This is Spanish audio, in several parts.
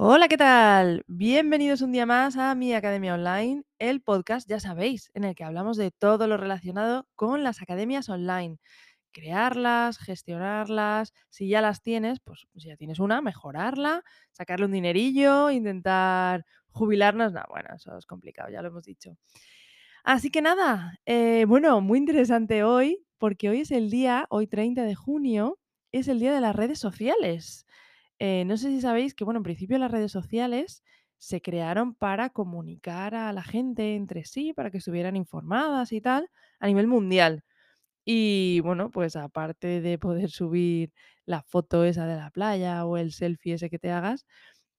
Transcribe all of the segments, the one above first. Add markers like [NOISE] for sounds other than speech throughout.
Hola, ¿qué tal? Bienvenidos un día más a mi Academia Online, el podcast, ya sabéis, en el que hablamos de todo lo relacionado con las academias online. Crearlas, gestionarlas, si ya las tienes, pues si ya tienes una, mejorarla, sacarle un dinerillo, intentar jubilarnos. No, bueno, eso es complicado, ya lo hemos dicho. Así que nada, eh, bueno, muy interesante hoy, porque hoy es el día, hoy 30 de junio, es el día de las redes sociales. Eh, no sé si sabéis que, bueno, en principio las redes sociales se crearon para comunicar a la gente entre sí, para que estuvieran informadas y tal, a nivel mundial. Y bueno, pues aparte de poder subir la foto esa de la playa o el selfie ese que te hagas,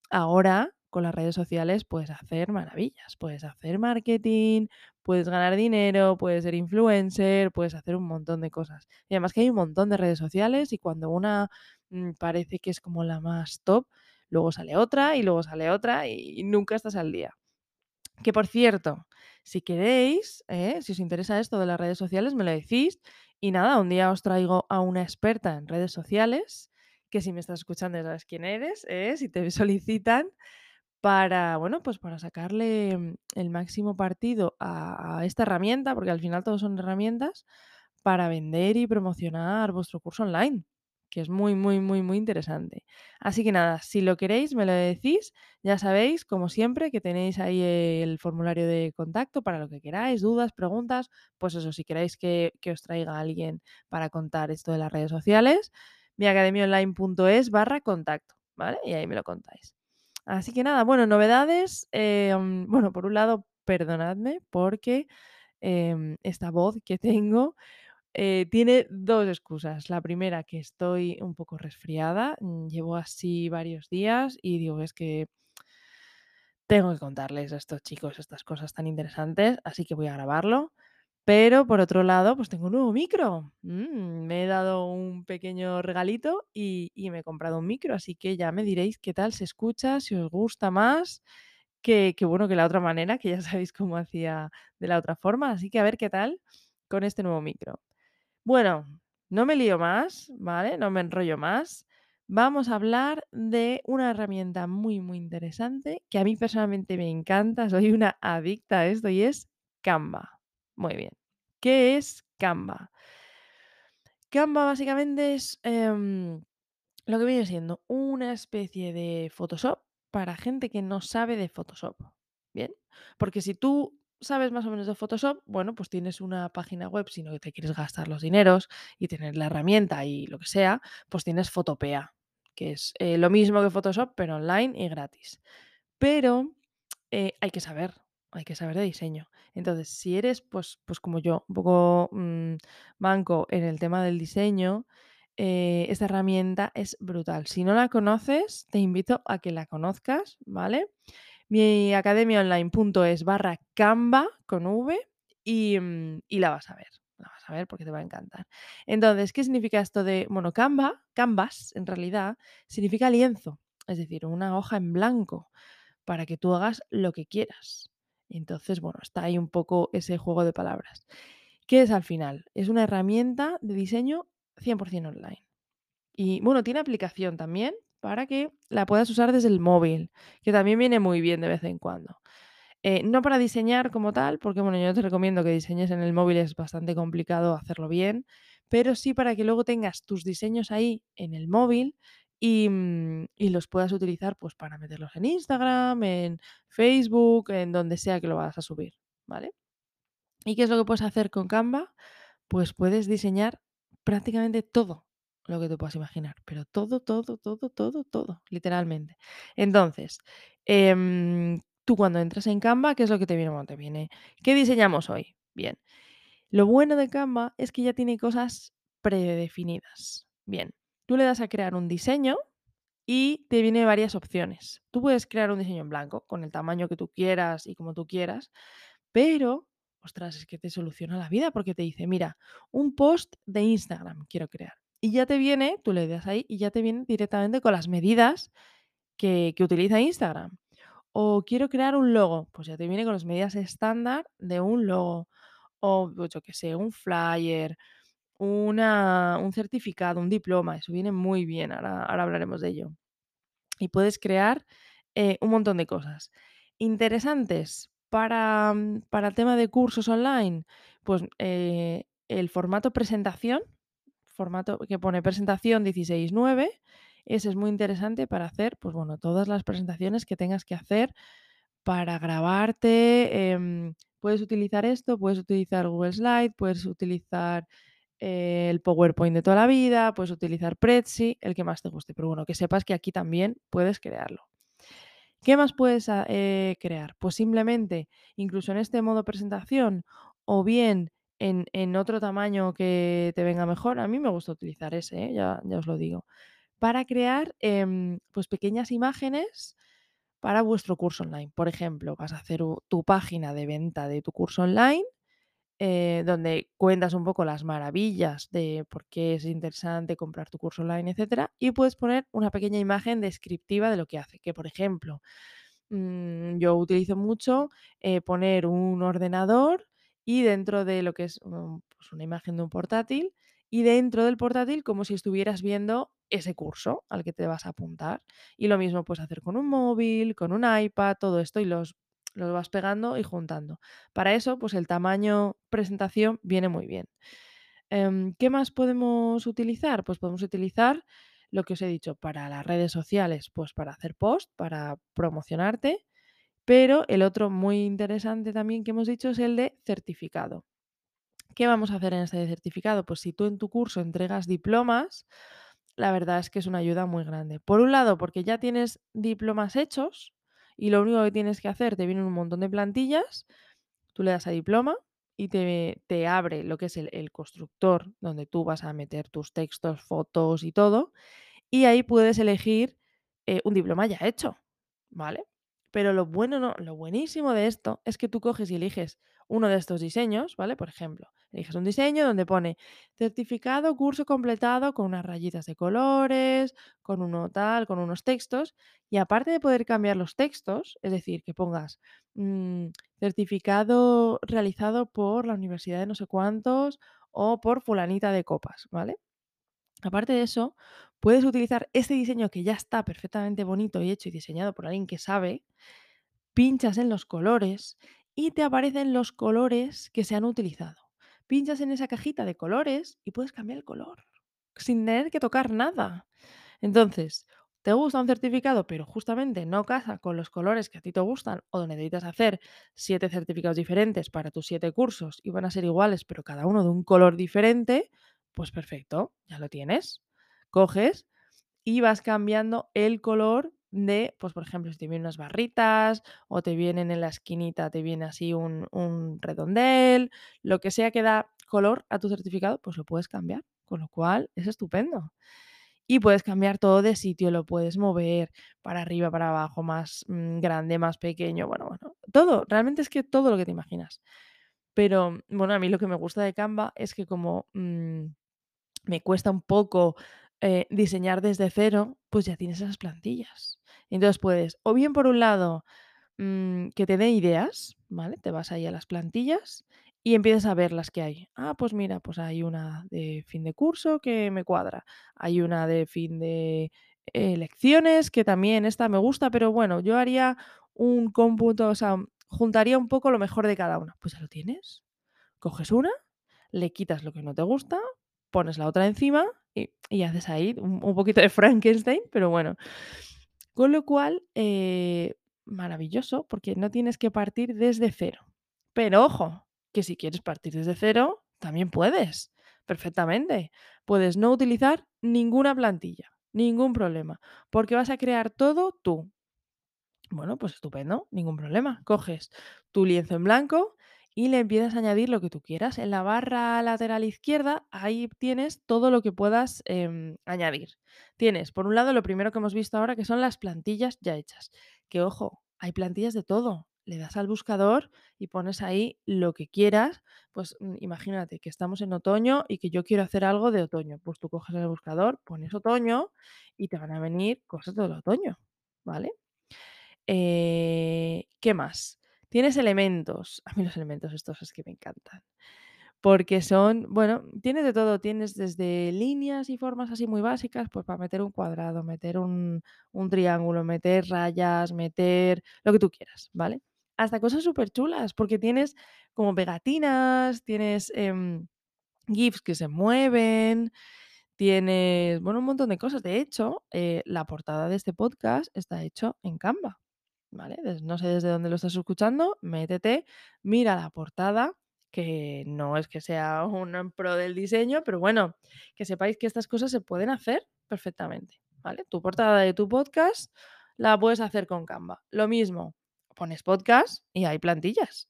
ahora con las redes sociales puedes hacer maravillas, puedes hacer marketing, puedes ganar dinero, puedes ser influencer, puedes hacer un montón de cosas. Y además que hay un montón de redes sociales y cuando una parece que es como la más top, luego sale otra y luego sale otra y nunca estás al día. Que por cierto, si queréis, ¿eh? si os interesa esto de las redes sociales, me lo decís. Y nada, un día os traigo a una experta en redes sociales, que si me estás escuchando ya sabes quién eres, ¿eh? si te [LAUGHS] solicitan, para, bueno, pues para sacarle mm, el máximo partido a, a esta herramienta, porque al final todos son herramientas, para vender y promocionar vuestro curso online, que es muy, muy, muy, muy interesante. Así que nada, si lo queréis, me lo decís. Ya sabéis, como siempre, que tenéis ahí el formulario de contacto para lo que queráis, dudas, preguntas. Pues eso, si queréis que, que os traiga alguien para contar esto de las redes sociales, miacademiaonline.es barra contacto, ¿vale? Y ahí me lo contáis. Así que nada, bueno, novedades. em, bueno, por un lado, perdonadme porque em, esta voz que tengo eh, tiene dos excusas. La primera, que estoy un poco resfriada, mm, llevo así varios días y digo, es que tengo que contarles a estos chicos estas cosas tan interesantes, así que voy a grabarlo. Pero por otro lado, pues tengo un nuevo micro. Mm, me he dado un pequeño regalito y, me he comprado un micro, así que ya me diréis qué tal se escucha, si os gusta más, que, que bueno que la otra manera, que ya sabéis cómo hacía de la otra forma. Así que a ver qué tal con este nuevo micro. Bueno, no me lío más, ¿vale? No me enrollo más. Vamos a hablar de una herramienta muy, muy interesante que a mí personalmente me encanta, soy una adicta a esto y es Canva. Muy bien. ¿Qué es Canva? Canva básicamente es em, lo que viene siendo una especie de Photoshop para gente que no sabe de Photoshop. Bien, porque si tú sabes más o menos de Photoshop, bueno, pues tienes una página web, si no te quieres gastar los dineros y tener la herramienta y lo que sea, pues tienes Photopea, que es eh, lo mismo que Photoshop, pero online y gratis. Pero eh, hay que saber, hay que saber de diseño. Entonces, si eres, pues, pues como yo, un poco mm, banco en el tema del diseño, eh, esta herramienta es brutal. Si no la conoces, te invito a que la conozcas, ¿vale? Mi academiaonline.es barra Canva con V y, mm, y la vas a ver. La vas a ver porque te va a encantar. Entonces, ¿qué significa esto de, bueno, Canva, Canvas en realidad, significa lienzo, es decir, una hoja en blanco para que tú hagas lo que quieras. Entonces, bueno, está ahí un poco ese juego de palabras. ¿Qué es al final? Es una herramienta de diseño 100% online. Y bueno, tiene aplicación también para que la puedas usar desde el móvil, que también viene muy bien de vez en cuando. Eh, no para diseñar como tal, porque bueno, yo te recomiendo que diseñes en el móvil, es bastante complicado hacerlo bien, pero sí para que luego tengas tus diseños ahí en el móvil y, mm, y los puedas utilizar pues para meterlos en Instagram, en Facebook, en donde sea que lo vas a subir, ¿vale? ¿Y qué es lo que puedes hacer con Canva? Pues puedes diseñar prácticamente todo lo que te puedas imaginar, pero todo, todo, todo, todo, todo, literalmente. Entonces, em, tú cuando entras en Canva, ¿qué es lo que te viene? Bueno, te viene, ¿qué diseñamos hoy? Bien. Lo bueno de Canva es que ya tiene cosas predefinidas. Bien, tú le das a crear un diseño y te viene varias opciones. Tú puedes crear un diseño en blanco con el tamaño que tú quieras y como tú quieras, pero, ostras, es que te soluciona la vida porque te dice, mira, un post de Instagram quiero crear. Y ya te viene, tú le das ahí y ya te viene directamente con las medidas que, que utiliza Instagram. O quiero crear un logo, pues ya te viene con las medidas estándar de un logo. O pues yo qué sé, un flyer, una, un certificado, un diploma, eso viene muy bien, ahora, ahora hablaremos de ello. Y puedes crear eh, un montón de cosas. ¿Interesantes para, mm, para el tema de cursos online? Pues eh, el formato presentación, formato que pone presentación 16.9, ese es muy interesante para hacer, pues bueno, todas las presentaciones que tengas que hacer para grabarte. em, puedes utilizar esto, puedes utilizar Google Slide, puedes utilizar eh, el PowerPoint de toda la vida, puedes utilizar Prezi, el que más te guste. Pero bueno, que sepas que aquí también puedes crearlo. ¿Qué más puedes eh, crear? Pues simplemente, incluso en este modo presentación o bien en, otro tamaño que te venga mejor, a mí me gusta utilizar ese, ¿eh? ya, ya os lo digo, para crear em, pues pequeñas imágenes para vuestro curso online. Por ejemplo, vas a hacer tu página de venta de tu curso online eh, donde cuentas un poco las maravillas de por qué es interesante comprar tu curso online, etcétera, y puedes poner una pequeña imagen descriptiva de lo que hace. Que, por ejemplo, mm, yo utilizo mucho eh, poner un ordenador y dentro de lo que es pues una imagen de un portátil y dentro del portátil como si estuvieras viendo ese curso al que te vas a apuntar. Y lo mismo puedes hacer con un móvil, con un iPad, todo esto y los, los vas pegando y juntando. Para eso, pues el tamaño presentación viene muy bien. Em, ¿qué más podemos utilizar? Pues podemos utilizar lo que os he dicho para las redes sociales, pues para hacer post, para promocionarte, pero el otro muy interesante también que hemos dicho es el de certificado. ¿Qué vamos a hacer en este certificado? Pues si tú en tu curso entregas diplomas, la verdad es que es una ayuda muy grande. Por un lado, porque ya tienes diplomas hechos y lo único que tienes que hacer, te vienen un montón de plantillas, tú le das a diploma y te, te abre lo que es el, constructor, donde tú vas a meter tus textos, fotos y todo, y ahí puedes elegir eh, un diploma ya hecho, ¿vale? Pero lo bueno, no, lo buenísimo de esto es que tú coges y eliges uno de estos diseños, ¿vale? Por ejemplo, eliges un diseño donde pone certificado, curso completado con unas rayitas de colores, con uno tal, con unos textos, y aparte de poder cambiar los textos, es decir, que pongas mm, certificado realizado por la universidad de no sé cuántos o por fulanita de copas, ¿vale? Aparte de eso, puedes utilizar este diseño que ya está perfectamente bonito y hecho y diseñado por alguien que sabe, pinchas en los colores y te aparecen los colores que se han utilizado. Pinchas en esa cajita de colores y puedes cambiar el color sin tener que tocar nada. Entonces, te gusta un certificado, pero justamente no casa con los colores que a ti te gustan o necesitas hacer siete certificados diferentes para tus siete cursos y van a ser iguales, pero cada uno de un color diferente, pues perfecto, ya lo tienes. Coges y vas cambiando el color de, pues por ejemplo, si te vienen unas barritas o te vienen en la esquinita, te viene así un, un redondel, lo que sea que da color a tu certificado, pues lo puedes cambiar, con lo cual es estupendo. Y puedes cambiar todo de sitio, lo puedes mover para arriba, para abajo, más mm, grande, más pequeño, bueno, bueno, todo, realmente es que todo lo que te imaginas. Pero bueno, a mí lo que me gusta de Canva es que como mm, me cuesta un poco eh, diseñar desde cero, pues ya tienes esas plantillas. Entonces puedes, o bien por un lado, mm, que te dé ideas, ¿vale? Te vas ahí a las plantillas y empiezas a ver las que hay. Ah, pues mira, pues hay una de fin de curso que me cuadra. Hay una de fin de eh, lecciones que también esta me gusta, pero bueno, yo haría un cómputo, o sea, juntaría un poco lo mejor de cada una. Pues ya lo tienes. Coges una, le quitas lo que no te gusta, pones la otra encima y, haces ahí un, un poquito de Frankenstein, pero bueno. Con lo cual, eh, maravilloso, porque no tienes que partir desde cero. Pero ojo, que si quieres partir desde cero, también puedes, perfectamente. Puedes no utilizar ninguna plantilla, ningún problema, porque vas a crear todo tú. Bueno, pues estupendo, ningún problema. Coges tu lienzo en blanco y le empiezas a añadir lo que tú quieras. En la barra lateral izquierda, ahí tienes todo lo que puedas em, añadir. Tienes, por un lado, lo primero que hemos visto ahora, que son las plantillas ya hechas. Que ojo, hay plantillas de todo. Le das al buscador y pones ahí lo que quieras. Pues mm, imagínate que estamos en otoño y que yo quiero hacer algo de otoño. Pues tú coges el buscador, pones otoño y te van a venir cosas del otoño, ¿vale? Eh, ¿qué más? Tienes elementos. A mí los elementos estos es que me encantan. porque son, bueno, tienes de todo, tienes desde líneas y formas así muy básicas, pues para meter un cuadrado, meter un, un triángulo, meter rayas, meter lo que tú quieras, ¿vale? Hasta cosas súper chulas, porque tienes como pegatinas, tienes em, GIFs que se mueven, tienes, bueno, un montón de cosas. De hecho, eh, la portada de este podcast está hecho en Canva, ¿vale? No sé desde dónde lo estás escuchando, métete, mira la portada, que no es que sea [LAUGHS] un pro del diseño, pero bueno, que sepáis que estas cosas se pueden hacer perfectamente, ¿vale? Tu portada de tu podcast la puedes hacer con Canva. Lo mismo, pones podcast y hay plantillas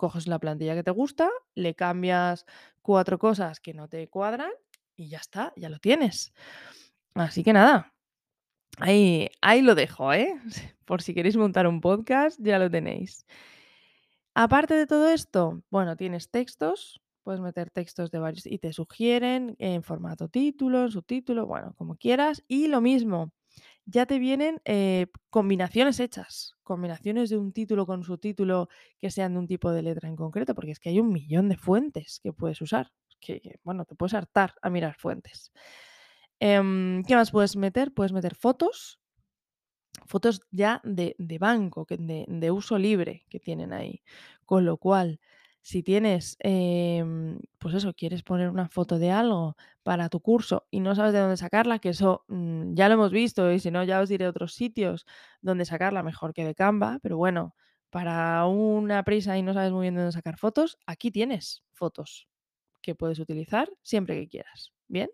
coges la plantilla que te gusta, le cambias cuatro cosas que no te cuadran y ya está, ya lo tienes. Así que nada, ahí, ahí lo dejo, ¿eh? [LAUGHS] Por si queréis montar un podcast, ya lo tenéis. Aparte de todo esto, bueno, tienes textos, puedes meter textos de varios y te sugieren en formato título, subtítulo, bueno, como quieras. Y lo mismo, ya te vienen eh, combinaciones hechas, combinaciones de un título con subtítulo que sean de un tipo de letra en concreto, porque es que hay un millón de fuentes que puedes usar. Que, bueno, te puedes hartar a mirar fuentes. Em, ¿Qué más puedes meter? Puedes meter fotos, fotos ya de, de banco, de, de uso libre que tienen ahí. Con lo cual, si tienes, em, pues eso, quieres poner una foto de algo para tu curso y no sabes de dónde sacarla, que eso mm, ya lo hemos visto y si no ya os diré otros sitios donde sacarla mejor que de Canva, pero bueno, para una prisa y no sabes muy bien de dónde sacar fotos, aquí tienes fotos que puedes utilizar siempre que quieras. Bien.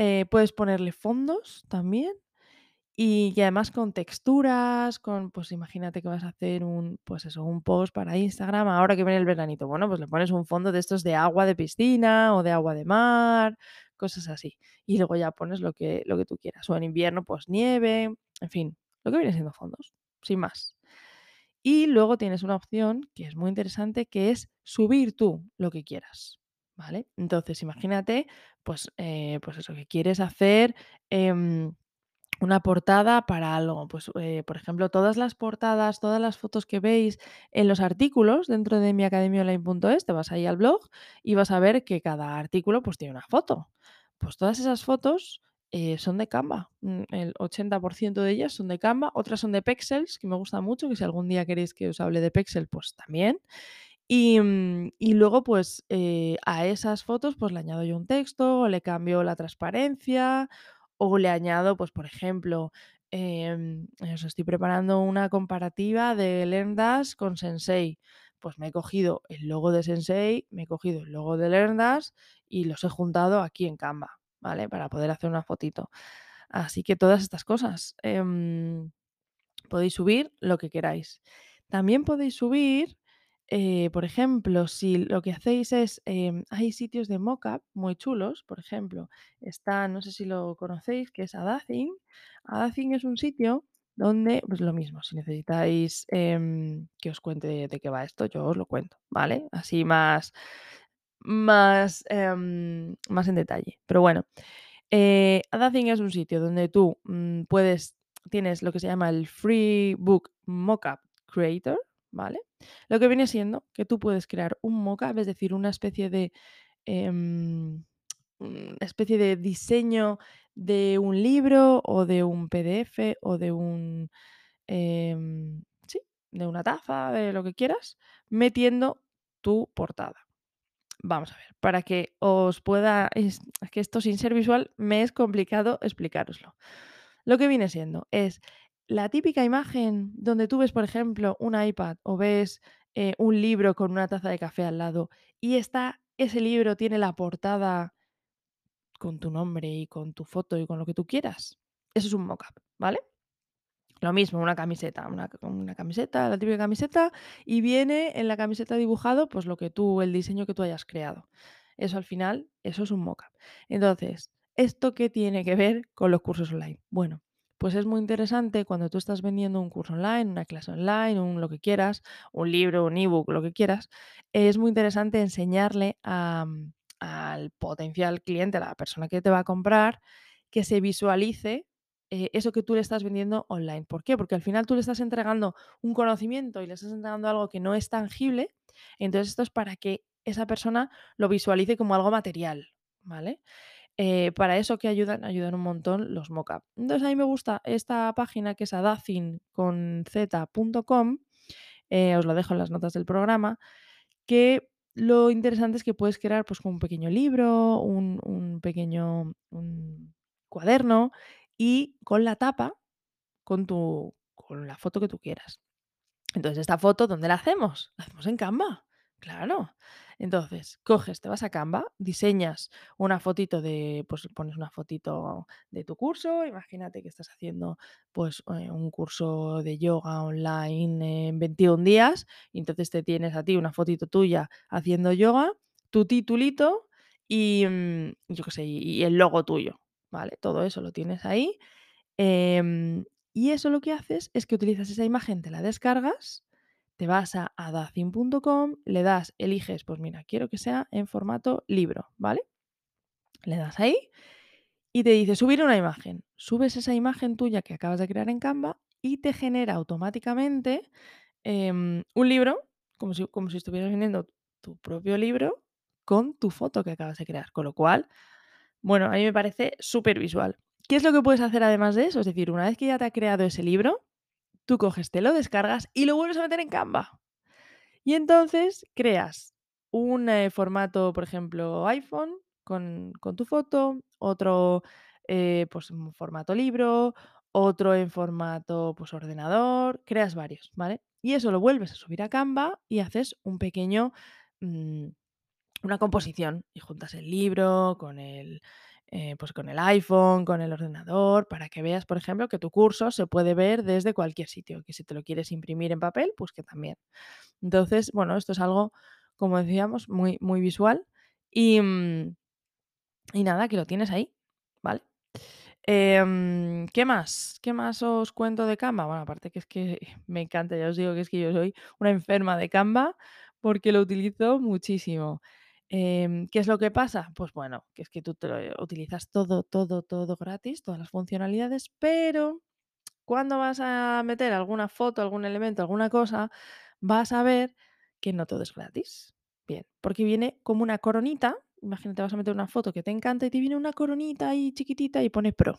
Eh, puedes ponerle fondos también y, y además con texturas, con, pues imagínate que vas a hacer un, pues eso, un post para Instagram ahora que viene el veranito. Bueno, pues le pones un fondo de estos de agua de piscina o de agua de mar, cosas así. Y luego ya pones lo que, lo que tú quieras. O en invierno, pues nieve, en fin, lo que viene siendo fondos, sin más. Y luego tienes una opción que es muy interesante, que es subir tú lo que quieras. ¿Vale? Entonces, imagínate, pues, eh, pues eso, que quieres hacer. em, una portada para algo, pues, eh, por ejemplo, todas las portadas, todas las fotos que veis en los artículos dentro de miacademiaonline.es, te vas ahí al blog y vas a ver que cada artículo, pues, tiene una foto. Pues todas esas fotos, eh, son de Canva. Mm, el 80% de ellas son de Canva, otras son de Pexels, que me gusta mucho, que si algún día queréis que os hable de Pexel, pues también. Y, mm, y luego, pues, eh, a esas fotos, pues, le añado yo un texto, o le cambio la transparencia, o le añado, pues, por ejemplo, em, eso, estoy preparando una comparativa de LearnDash con Sensei. Pues me he cogido el logo de Sensei, me he cogido el logo de LearnDash y los he juntado aquí en Canva, ¿vale? Para poder hacer una fotito. Así que todas estas cosas. em, podéis subir lo que queráis. También podéis subir, eh, por ejemplo, si lo que hacéis es, em, hay sitios de mockup muy chulos, por ejemplo, está, no sé si lo conocéis, que es Adacing. Adacing es un sitio donde, pues lo mismo, si necesitáis em, que os cuente de, qué va esto, yo os lo cuento, ¿vale? Así más, más, em, más en detalle. Pero bueno, eh, Adacing es un sitio donde tú mm, puedes, tienes lo que se llama el Free Book Mockup Creator, ¿vale? Lo que viene siendo que tú puedes crear un mockup, es decir, una especie de, em, especie de diseño de un libro o de un PDF o de un, em, sí, de una taza, de lo que quieras, metiendo tu portada. Vamos a ver, para que os pueda, es, es que esto sin ser visual me es complicado explicároslo. Lo que viene siendo es la típica imagen donde tú ves, por ejemplo, un iPad o ves eh, un libro con una taza de café al lado y está, ese libro tiene la portada con tu nombre y con tu foto y con lo que tú quieras. Eso es un mockup, ¿vale? Lo mismo, una camiseta, una, una camiseta, la típica camiseta, y viene en la camiseta dibujado, pues lo que tú, el diseño que tú hayas creado. Eso al final, eso es un mockup. Entonces, ¿esto qué tiene que ver con los cursos online? Bueno, pues es muy interesante cuando tú estás vendiendo un curso online, una clase online, un lo que quieras, un libro, un ebook, lo que quieras, es muy interesante enseñarle a, al potencial cliente, a la persona que te va a comprar, que se visualice eh, eso que tú le estás vendiendo online. ¿Por qué? Porque al final tú le estás entregando un conocimiento y le estás entregando algo que no es tangible. Entonces esto es para que esa persona lo visualice como algo material, ¿vale? Eh, para eso que ayudan, ayudan un montón los mockup. Entonces a mí me gusta esta página que es adacin eh, os lo dejo en las notas del programa, que lo interesante es que puedes crear pues un pequeño libro, un, un pequeño cuaderno y con la tapa, con tu con la foto que tú quieras. Entonces, esta foto, ¿dónde la hacemos? La hacemos en Canva, claro. Entonces, coges, te vas a Canva, diseñas una fotito de, pues pones una fotito de tu curso, imagínate que estás haciendo pues eh, un curso de yoga online en 21 días, y entonces te tienes a ti una fotito tuya haciendo yoga, tu titulito y mm, yo qué sé, y, el logo tuyo, ¿vale? Todo eso lo tienes ahí. Em, y eso lo que haces es que utilizas esa imagen, te la descargas, te vas a adacin.com, le das, eliges, pues mira, quiero que sea en formato libro, ¿vale? Le das ahí y te dice subir una imagen. Subes esa imagen tuya que acabas de crear en Canva y te genera automáticamente em, un libro, como si, como si estuvieras vendiendo tu propio libro con tu foto que acabas de crear. Con lo cual, bueno, a mí me parece súper visual. ¿Qué es lo que puedes hacer además de eso? Es decir, una vez que ya te ha creado ese libro, tú coges, te lo descargas y lo vuelves a meter en Canva. Y entonces creas un eh, formato, por ejemplo, iPhone con, con tu foto, otro eh, pues en formato libro, otro en formato pues ordenador, creas varios, ¿vale? Y eso lo vuelves a subir a Canva y haces un pequeño, mm, una composición y juntas el libro con el, eh, pues con el iPhone, con el ordenador, para que veas, por ejemplo, que tu curso se puede ver desde cualquier sitio, que si te lo quieres imprimir en papel, pues que también. Entonces, bueno, esto es algo, como decíamos, muy, muy visual y, mm, y nada, que lo tienes ahí, ¿vale? Em, ¿qué más? ¿Qué más os cuento de Canva? Bueno, aparte que es que [LAUGHS] me encanta, ya os digo que es que yo soy una enferma de Canva porque lo utilizo muchísimo. Em, ¿qué es lo que pasa? Pues bueno, que es que tú lo utilizas todo, todo, todo gratis, todas las funcionalidades, pero cuando vas a meter alguna foto, algún elemento, alguna cosa, vas a ver que no todo es gratis. Bien, porque viene como una coronita. Imagínate, vas a meter una foto que te encanta y te viene una coronita ahí chiquitita y pone Pro.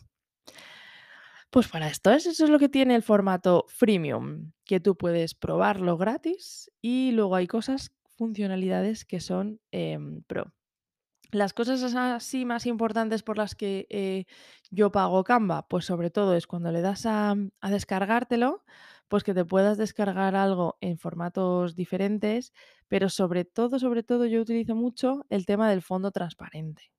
Pues para esto es, eso es lo que tiene el formato freemium, que tú puedes probarlo gratis y luego hay cosas, funcionalidades que son em, Pro. Las cosas así más importantes por las que eh, yo pago Canva, pues sobre todo es cuando le das a, a descargártelo, pues que te puedas descargar algo en formatos diferentes, pero sobre todo, sobre todo yo utilizo mucho el tema del fondo transparente.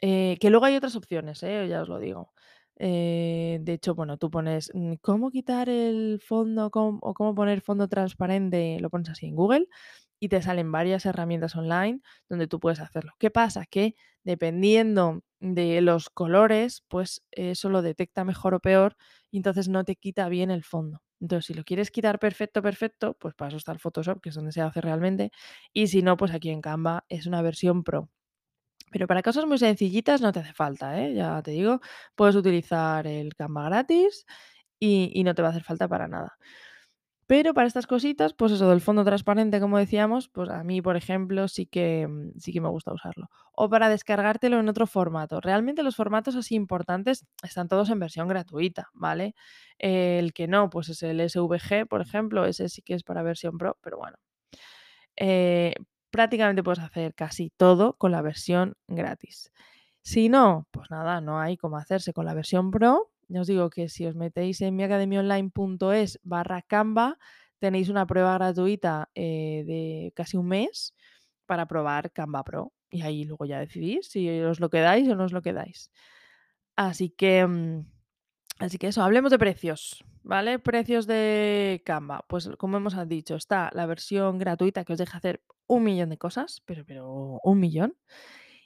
Eh, que luego hay otras opciones, ¿eh? ya os lo digo. Eh, de hecho, bueno, tú pones mm, cómo quitar el fondo o cómo poner fondo transparente, lo pones así en Google y te salen varias herramientas online donde tú puedes hacerlo. ¿Qué pasa? Que dependiendo de los colores, pues eso lo detecta mejor o peor y entonces no te quita bien el fondo. Entonces, si lo quieres quitar perfecto, perfecto, pues para eso está el Photoshop, que es donde se hace realmente. Y si no, pues aquí en Canva es una versión pro. Pero para cosas muy sencillitas no te hace falta, ¿eh? Ya te digo, puedes utilizar el Canva gratis y, no te va a hacer falta para nada. Pero para estas cositas, pues eso del fondo transparente, como decíamos, pues a mí, por ejemplo, sí que, mm, sí que me gusta usarlo. O para descargártelo en otro formato. Realmente los formatos así importantes están todos en versión gratuita, ¿vale? El que no, pues es el SVG, por ejemplo, ese sí que es para versión pro, pero bueno. Eh, prácticamente puedes hacer casi todo con la versión gratis. Si no, pues nada, no hay cómo hacerse con la versión Pro. Ya os digo que si os metéis en miacademiaonline.es barra Canva, tenéis una prueba gratuita eh, de casi un mes para probar Canva Pro. Y ahí luego ya decidís si os lo quedáis o no os lo quedáis. Así que, mm, así que eso, hablemos de precios, ¿vale? Precios de Canva. Pues como hemos dicho, está la versión gratuita que os deja hacer un millón de cosas, pero, pero un millón.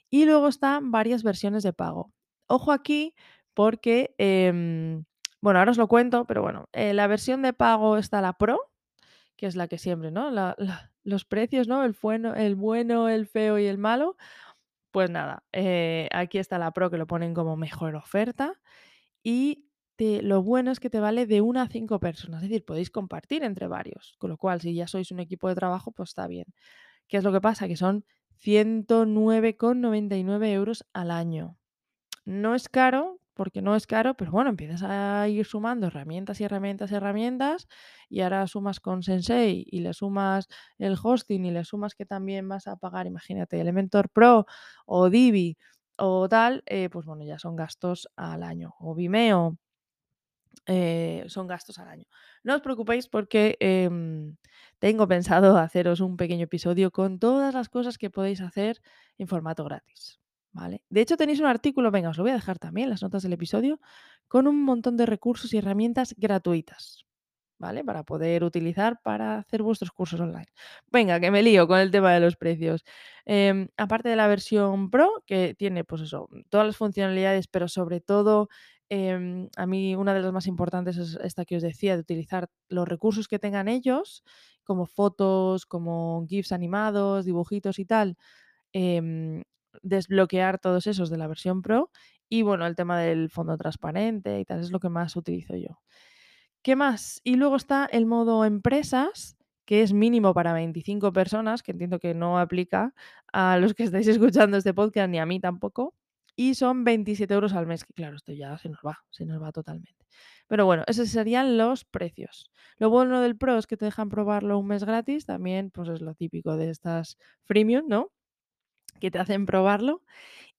Y luego están varias versiones de pago. Ojo aquí porque, em, bueno, ahora os lo cuento, pero bueno, eh, la versión de pago está la Pro, que es la que siempre, ¿no? Los precios, ¿no? El bueno, el bueno, el feo y el malo. Pues nada, eh, aquí está la Pro que lo ponen como mejor oferta y lo bueno es que te vale de una a cinco personas, es decir, podéis compartir entre varios, con lo cual si ya sois un equipo de trabajo, pues está bien. ¿Qué es lo que pasa? Que son 109,99 euros al año. No es caro, porque no es caro, pero bueno, empiezas a ir sumando herramientas y herramientas y herramientas y ahora sumas con Sensei y le sumas el hosting y le sumas que también vas a pagar, imagínate, Elementor Pro o Divi o tal, eh, pues bueno, ya son gastos al año. O Vimeo, eh, son gastos al año. No os preocupéis porque em, tengo pensado haceros un pequeño episodio con todas las cosas que podéis hacer en formato gratis. ¿vale? De hecho, tenéis un artículo, venga, os lo voy a dejar también las notas del episodio, con un montón de recursos y herramientas gratuitas. ¿Vale? Para poder utilizar para hacer vuestros cursos online. Venga, que me lío con el tema de los precios. Em, aparte de la versión Pro, que tiene, pues eso, todas las funcionalidades, pero sobre todo Em, a mí una de las más importantes es esta que os decía, de utilizar los recursos que tengan ellos, como fotos, como GIFs animados, dibujitos y tal, em, desbloquear todos esos de la versión Pro y bueno, el tema del fondo transparente y tal, es lo que más utilizo yo. ¿Qué más? Y luego está el modo empresas, que es mínimo para 25 personas, que entiendo que no aplica a los que estáis [LAUGHS] escuchando este podcast ni a mí tampoco y son 27 euros al mes, que claro, esto ya se nos va, se nos va totalmente. Pero bueno, esos serían los precios. Lo bueno del Pro es que te dejan probarlo un mes gratis, también pues es lo típico de estas freemium, ¿no? Que te hacen probarlo.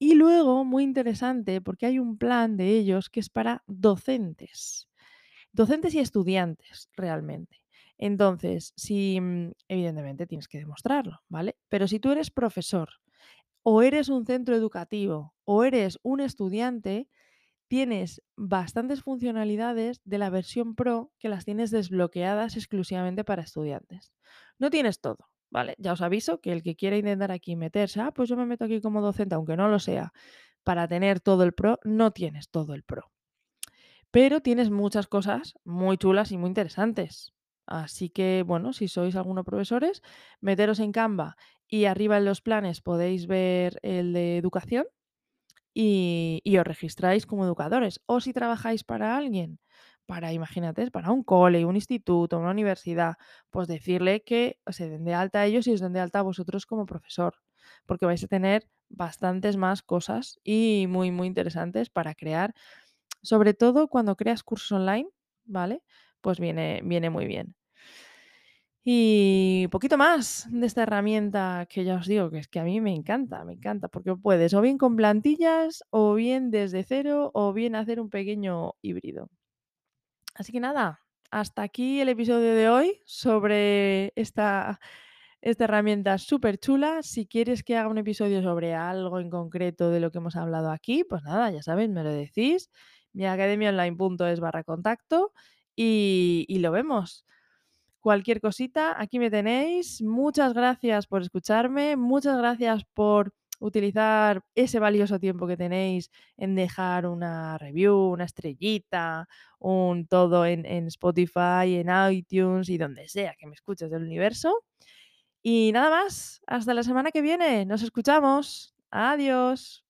Y luego, muy interesante, porque hay un plan de ellos que es para docentes. Docentes y estudiantes, realmente. Entonces, si, mm, evidentemente tienes que demostrarlo, ¿vale? Pero si tú eres profesor o eres un centro educativo o eres un estudiante, tienes bastantes funcionalidades de la versión Pro que las tienes desbloqueadas exclusivamente para estudiantes. No tienes todo, ¿vale? Ya os aviso que el que quiera intentar aquí meterse, ah, pues yo me meto aquí como docente, aunque no lo sea, para tener todo el Pro, no tienes todo el Pro. Pero tienes muchas cosas muy chulas y muy interesantes. Así que, bueno, si sois algunos profesores, meteros en Canva y arriba en los planes podéis ver el de educación y, os registráis como educadores. O si trabajáis para alguien, para, imagínate, para un cole, un instituto, una universidad, pues decirle que se den de alta a ellos y os den de alta a vosotros como profesor, porque vais a tener bastantes más cosas y muy, muy interesantes para crear, sobre todo cuando creas cursos online, ¿vale? Pues viene, viene muy bien. Y poquito más de esta herramienta que ya os digo que es que a mí me encanta, me encanta, porque puedes o bien con plantillas, o bien desde cero, o bien hacer un pequeño híbrido. Así que nada, hasta aquí el episodio de hoy sobre esta, esta herramienta súper chula. Si quieres que haga un episodio sobre algo en concreto de lo que hemos hablado aquí, pues nada, ya sabéis, me lo decís. Mi academiaonline.es barra contacto y, y lo vemos cualquier cosita, aquí me tenéis. Muchas gracias por escucharme, muchas gracias por utilizar ese valioso tiempo que tenéis en dejar una review, una estrellita, un todo en, en Spotify, en iTunes y donde sea que me escuches del universo. Y nada más, hasta la semana que viene, nos escuchamos. Adiós.